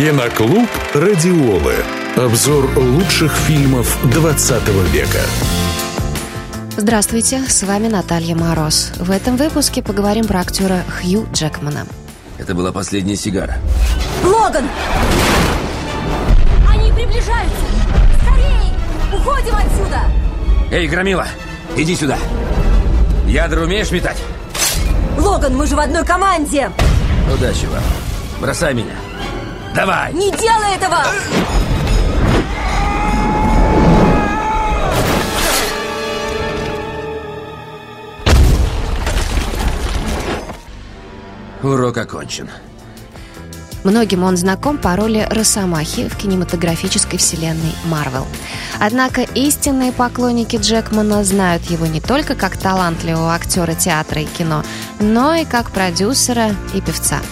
Киноклуб «Радиолы». Обзор лучших фильмов 20 века. Здравствуйте, с вами Наталья Мороз. В этом выпуске поговорим про актера Хью Джекмана. Это была последняя сигара. Логан! Они приближаются! Скорей! Уходим отсюда! Эй, Громила, иди сюда. Ядра умеешь метать? Логан, мы же в одной команде! Удачи вам. Бросай меня. Давай! Не делай этого! Урок окончен. Многим он знаком по роли Росомахи в кинематографической вселенной Марвел. Однако истинные поклонники Джекмана знают его не только как талантливого актера театра и кино, но и как продюсера и певца –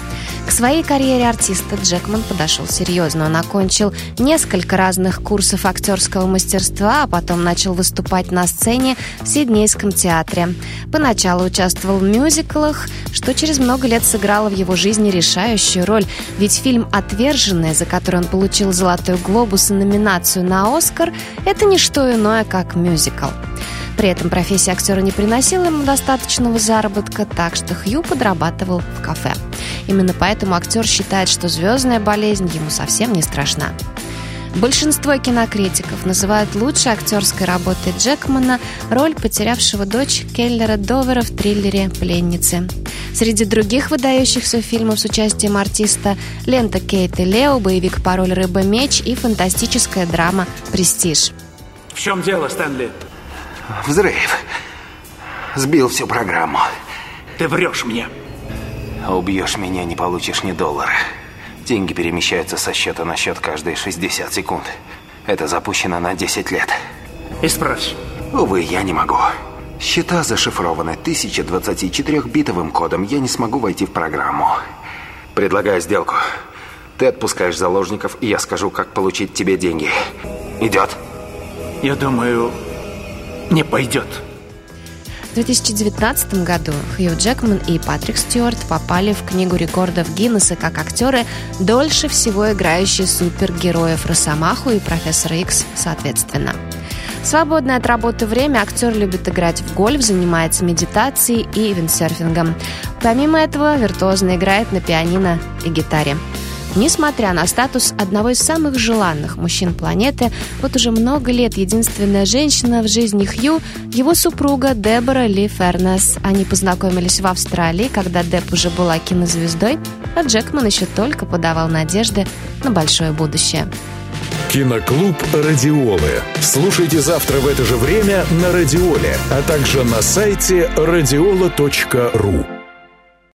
к своей карьере артиста Джекман подошел серьезно. Он окончил несколько разных курсов актерского мастерства, а потом начал выступать на сцене в Сиднейском театре. Поначалу участвовал в мюзиклах, что через много лет сыграло в его жизни решающую роль. Ведь фильм «Отверженные», за который он получил «Золотой глобус» и номинацию на «Оскар», это не что иное, как мюзикл. При этом профессия актера не приносила ему достаточного заработка, так что Хью подрабатывал в кафе. Именно поэтому актер считает, что звездная болезнь ему совсем не страшна. Большинство кинокритиков называют лучшей актерской работой Джекмана роль потерявшего дочь Келлера Довера в триллере «Пленницы». Среди других выдающихся фильмов с участием артиста лента Кейт и Лео, боевик «Пароль рыба-меч» и фантастическая драма «Престиж». В чем дело, Стэнли? Взрыв. Сбил всю программу. Ты врешь мне. Убьешь меня, не получишь ни доллара. Деньги перемещаются со счета на счет каждые 60 секунд. Это запущено на 10 лет. Исправь. Увы, я не могу. Счета зашифрованы 1024-битовым кодом. Я не смогу войти в программу. Предлагаю сделку. Ты отпускаешь заложников, и я скажу, как получить тебе деньги. Идет? Я думаю, не пойдет. В 2019 году Хью Джекман и Патрик Стюарт попали в Книгу рекордов Гиннесса как актеры, дольше всего играющие супергероев Росомаху и Профессора Икс соответственно. В свободное от работы время актер любит играть в гольф, занимается медитацией и виндсерфингом. Помимо этого, виртуозно играет на пианино и гитаре. Несмотря на статус одного из самых желанных мужчин планеты, вот уже много лет единственная женщина в жизни Хью – его супруга Дебора Ли Фернес. Они познакомились в Австралии, когда Деб уже была кинозвездой, а Джекман еще только подавал надежды на большое будущее. Киноклуб «Радиолы». Слушайте завтра в это же время на «Радиоле», а также на сайте радиола.ру.